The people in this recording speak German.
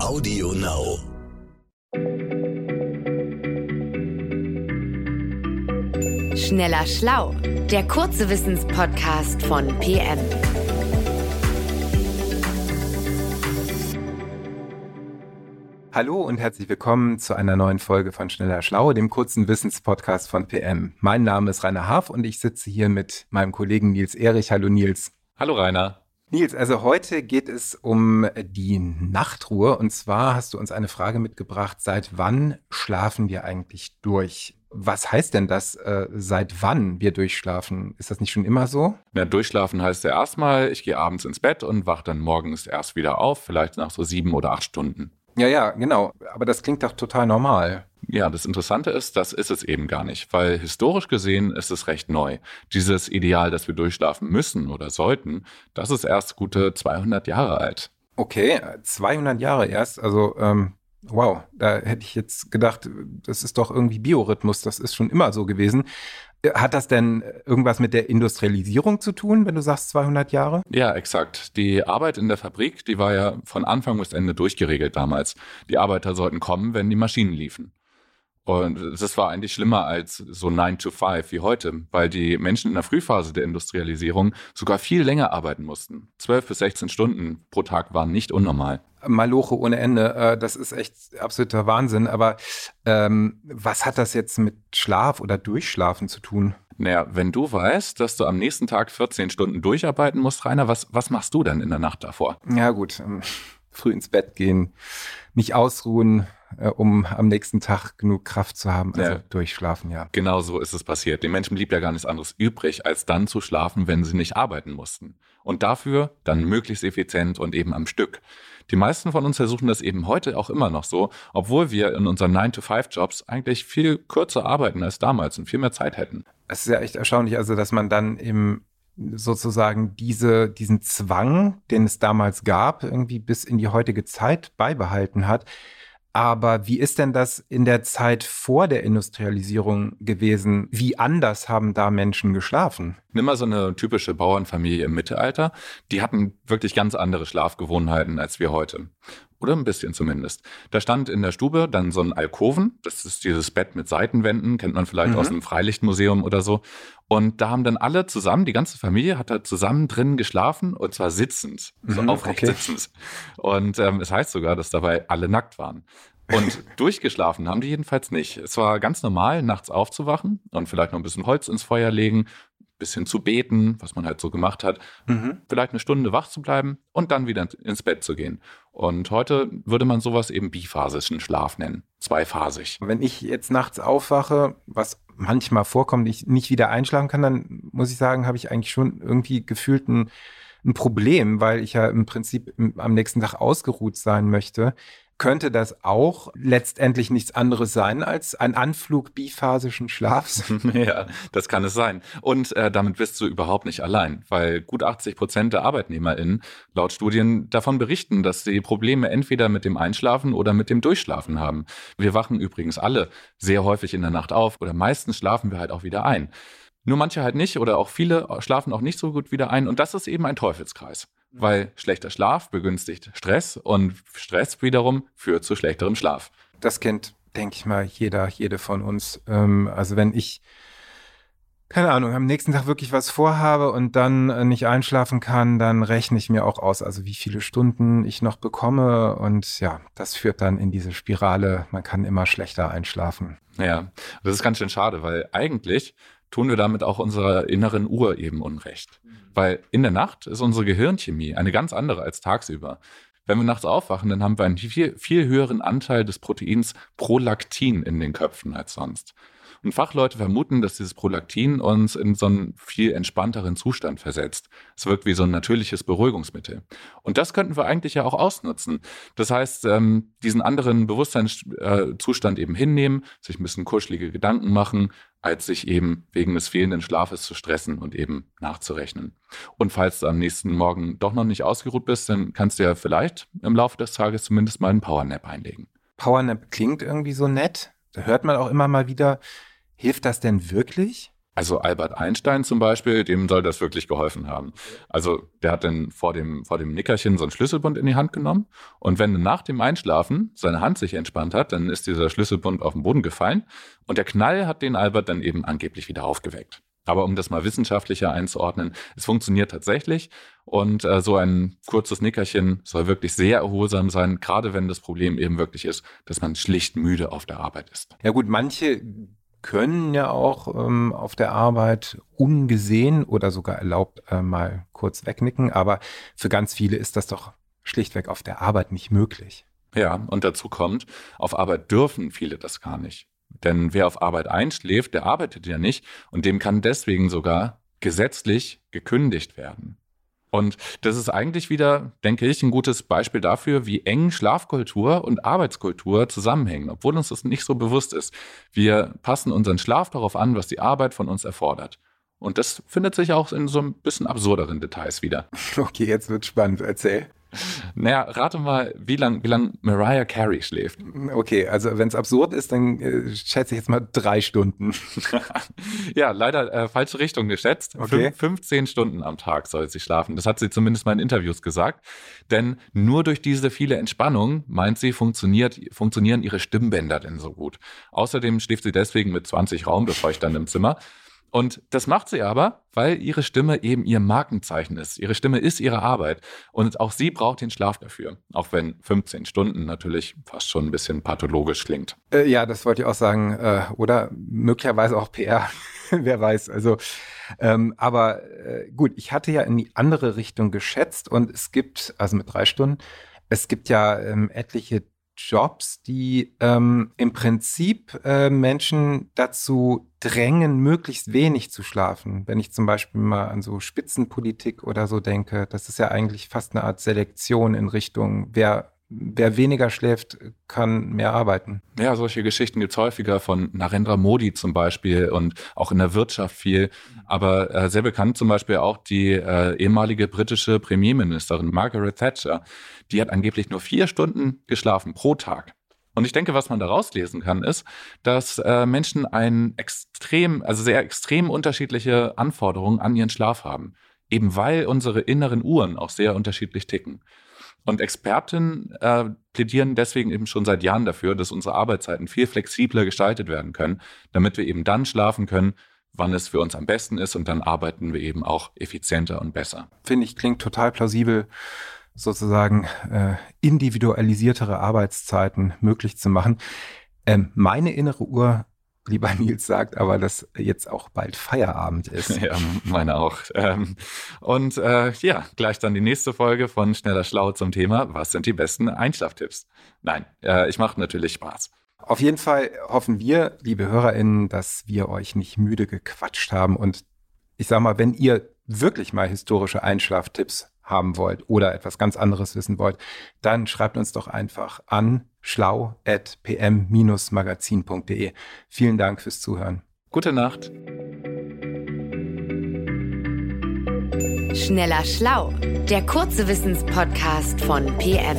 Audio Now. Schneller Schlau, der kurze Wissenspodcast von PM. Hallo und herzlich willkommen zu einer neuen Folge von Schneller Schlau, dem kurzen Wissenspodcast von PM. Mein Name ist Rainer Haaf und ich sitze hier mit meinem Kollegen Nils Erich. Hallo Nils. Hallo Rainer. Nils, also heute geht es um die Nachtruhe und zwar hast du uns eine Frage mitgebracht, seit wann schlafen wir eigentlich durch? Was heißt denn das, äh, seit wann wir durchschlafen? Ist das nicht schon immer so? Ja, durchschlafen heißt ja erstmal, ich gehe abends ins Bett und wach dann morgens erst wieder auf, vielleicht nach so sieben oder acht Stunden. Ja, ja, genau. Aber das klingt doch total normal. Ja, das Interessante ist, das ist es eben gar nicht, weil historisch gesehen ist es recht neu. Dieses Ideal, dass wir durchschlafen müssen oder sollten, das ist erst gute 200 Jahre alt. Okay, 200 Jahre erst. Also, ähm, wow, da hätte ich jetzt gedacht, das ist doch irgendwie Biorhythmus, das ist schon immer so gewesen. Hat das denn irgendwas mit der Industrialisierung zu tun, wenn du sagst 200 Jahre? Ja, exakt. Die Arbeit in der Fabrik, die war ja von Anfang bis Ende durchgeregelt damals. Die Arbeiter sollten kommen, wenn die Maschinen liefen. Und das war eigentlich schlimmer als so 9 to 5 wie heute, weil die Menschen in der Frühphase der Industrialisierung sogar viel länger arbeiten mussten. 12 bis 16 Stunden pro Tag waren nicht unnormal. Maloche ohne Ende, äh, das ist echt absoluter Wahnsinn. Aber ähm, was hat das jetzt mit Schlaf oder Durchschlafen zu tun? Naja, wenn du weißt, dass du am nächsten Tag 14 Stunden durcharbeiten musst, Rainer, was, was machst du denn in der Nacht davor? Ja gut, ähm, früh ins Bett gehen, mich ausruhen, äh, um am nächsten Tag genug Kraft zu haben. Also ja. durchschlafen, ja. Genau so ist es passiert. Den Menschen blieb ja gar nichts anderes übrig, als dann zu schlafen, wenn sie nicht arbeiten mussten. Und dafür dann möglichst effizient und eben am Stück. Die meisten von uns versuchen das eben heute auch immer noch so, obwohl wir in unseren 9-to-5-Jobs eigentlich viel kürzer arbeiten als damals und viel mehr Zeit hätten. Es ist ja echt erstaunlich, also dass man dann eben sozusagen diese, diesen Zwang, den es damals gab, irgendwie bis in die heutige Zeit beibehalten hat. Aber wie ist denn das in der Zeit vor der Industrialisierung gewesen? Wie anders haben da Menschen geschlafen? Nimm mal so eine typische Bauernfamilie im Mittelalter. Die hatten wirklich ganz andere Schlafgewohnheiten als wir heute. Oder ein bisschen zumindest. Da stand in der Stube dann so ein Alkoven. Das ist dieses Bett mit Seitenwänden, kennt man vielleicht mhm. aus einem Freilichtmuseum oder so. Und da haben dann alle zusammen, die ganze Familie hat da zusammen drin geschlafen und zwar sitzend, so mhm, aufrecht okay. sitzend. Und ähm, es heißt sogar, dass dabei alle nackt waren. Und durchgeschlafen haben die jedenfalls nicht. Es war ganz normal, nachts aufzuwachen und vielleicht noch ein bisschen Holz ins Feuer legen bisschen zu beten, was man halt so gemacht hat, mhm. vielleicht eine Stunde wach zu bleiben und dann wieder ins Bett zu gehen. Und heute würde man sowas eben biphasischen Schlaf nennen, zweiphasig. Wenn ich jetzt nachts aufwache, was manchmal vorkommt, ich nicht wieder einschlafen kann, dann muss ich sagen, habe ich eigentlich schon irgendwie gefühlt ein, ein Problem, weil ich ja im Prinzip am nächsten Tag ausgeruht sein möchte könnte das auch letztendlich nichts anderes sein als ein Anflug biphasischen Schlafs? ja, das kann es sein. Und äh, damit bist du überhaupt nicht allein, weil gut 80 Prozent der ArbeitnehmerInnen laut Studien davon berichten, dass sie Probleme entweder mit dem Einschlafen oder mit dem Durchschlafen haben. Wir wachen übrigens alle sehr häufig in der Nacht auf oder meistens schlafen wir halt auch wieder ein. Nur manche halt nicht oder auch viele schlafen auch nicht so gut wieder ein und das ist eben ein Teufelskreis weil schlechter Schlaf begünstigt Stress und Stress wiederum führt zu schlechterem Schlaf. Das kennt, denke ich mal, jeder, jede von uns. Ähm, also wenn ich, keine Ahnung, am nächsten Tag wirklich was vorhabe und dann äh, nicht einschlafen kann, dann rechne ich mir auch aus, also wie viele Stunden ich noch bekomme. Und ja, das führt dann in diese Spirale, man kann immer schlechter einschlafen. Ja, das ist ganz schön schade, weil eigentlich tun wir damit auch unserer inneren Uhr eben Unrecht. Weil in der Nacht ist unsere Gehirnchemie eine ganz andere als tagsüber. Wenn wir nachts aufwachen, dann haben wir einen viel, viel höheren Anteil des Proteins Prolaktin in den Köpfen als sonst. Und Fachleute vermuten, dass dieses Prolaktin uns in so einen viel entspannteren Zustand versetzt. Es wirkt wie so ein natürliches Beruhigungsmittel. Und das könnten wir eigentlich ja auch ausnutzen. Das heißt, ähm, diesen anderen Bewusstseinszustand eben hinnehmen, sich ein bisschen kuschelige Gedanken machen, als sich eben wegen des fehlenden Schlafes zu stressen und eben nachzurechnen. Und falls du am nächsten Morgen doch noch nicht ausgeruht bist, dann kannst du ja vielleicht im Laufe des Tages zumindest mal einen Powernap einlegen. Powernap klingt irgendwie so nett. Da hört man auch immer mal wieder, Hilft das denn wirklich? Also Albert Einstein zum Beispiel, dem soll das wirklich geholfen haben. Also der hat dann vor dem, vor dem Nickerchen so einen Schlüsselbund in die Hand genommen und wenn nach dem Einschlafen seine Hand sich entspannt hat, dann ist dieser Schlüsselbund auf den Boden gefallen und der Knall hat den Albert dann eben angeblich wieder aufgeweckt. Aber um das mal wissenschaftlicher einzuordnen, es funktioniert tatsächlich und äh, so ein kurzes Nickerchen soll wirklich sehr erholsam sein, gerade wenn das Problem eben wirklich ist, dass man schlicht müde auf der Arbeit ist. Ja gut, manche können ja auch ähm, auf der Arbeit ungesehen oder sogar erlaubt äh, mal kurz wegnicken, aber für ganz viele ist das doch schlichtweg auf der Arbeit nicht möglich. Ja, und dazu kommt, auf Arbeit dürfen viele das gar nicht. Denn wer auf Arbeit einschläft, der arbeitet ja nicht und dem kann deswegen sogar gesetzlich gekündigt werden. Und das ist eigentlich wieder, denke ich, ein gutes Beispiel dafür, wie eng Schlafkultur und Arbeitskultur zusammenhängen, obwohl uns das nicht so bewusst ist. Wir passen unseren Schlaf darauf an, was die Arbeit von uns erfordert. Und das findet sich auch in so ein bisschen absurderen Details wieder. Okay, jetzt wird spannend. Erzähl. Naja, rate mal, wie lang, wie lang Mariah Carey schläft. Okay, also wenn es absurd ist, dann äh, schätze ich jetzt mal drei Stunden. ja, leider äh, falsche Richtung geschätzt. Okay. 15 Stunden am Tag soll sie schlafen. Das hat sie zumindest mal in Interviews gesagt. Denn nur durch diese viele Entspannung, meint sie, funktioniert, funktionieren ihre Stimmbänder denn so gut. Außerdem schläft sie deswegen mit 20 Raumbefeuchtern im Zimmer. Und das macht sie aber, weil ihre Stimme eben ihr Markenzeichen ist. Ihre Stimme ist ihre Arbeit. Und auch sie braucht den Schlaf dafür. Auch wenn 15 Stunden natürlich fast schon ein bisschen pathologisch klingt. Äh, ja, das wollte ich auch sagen. Äh, oder möglicherweise auch PR. Wer weiß. Also, ähm, aber äh, gut, ich hatte ja in die andere Richtung geschätzt und es gibt, also mit drei Stunden, es gibt ja ähm, etliche Jobs, die ähm, im Prinzip äh, Menschen dazu drängen, möglichst wenig zu schlafen. Wenn ich zum Beispiel mal an so Spitzenpolitik oder so denke, das ist ja eigentlich fast eine Art Selektion in Richtung, wer wer weniger schläft, kann mehr arbeiten. Ja, solche Geschichten gibt es häufiger von Narendra Modi zum Beispiel und auch in der Wirtschaft viel. Aber äh, sehr bekannt zum Beispiel auch die äh, ehemalige britische Premierministerin Margaret Thatcher. Die hat angeblich nur vier Stunden geschlafen pro Tag. Und ich denke, was man daraus lesen kann, ist, dass äh, Menschen ein extrem, also sehr extrem unterschiedliche Anforderungen an ihren Schlaf haben. Eben weil unsere inneren Uhren auch sehr unterschiedlich ticken. Und Experten äh, plädieren deswegen eben schon seit Jahren dafür, dass unsere Arbeitszeiten viel flexibler gestaltet werden können, damit wir eben dann schlafen können, wann es für uns am besten ist und dann arbeiten wir eben auch effizienter und besser. Finde ich, klingt total plausibel, sozusagen äh, individualisiertere Arbeitszeiten möglich zu machen. Ähm, meine innere Uhr lieber Nils sagt, aber dass jetzt auch bald Feierabend ist. Ja, meine auch. Ähm, und äh, ja, gleich dann die nächste Folge von Schneller Schlau zum Thema, was sind die besten Einschlaftipps? Nein, äh, ich mache natürlich Spaß. Auf jeden Fall hoffen wir, liebe HörerInnen, dass wir euch nicht müde gequatscht haben. Und ich sag mal, wenn ihr wirklich mal historische Einschlaftipps haben wollt oder etwas ganz anderes wissen wollt, dann schreibt uns doch einfach an schlau.pm-magazin.de. Vielen Dank fürs Zuhören. Gute Nacht. Schneller Schlau, der kurze Wissenspodcast von PM.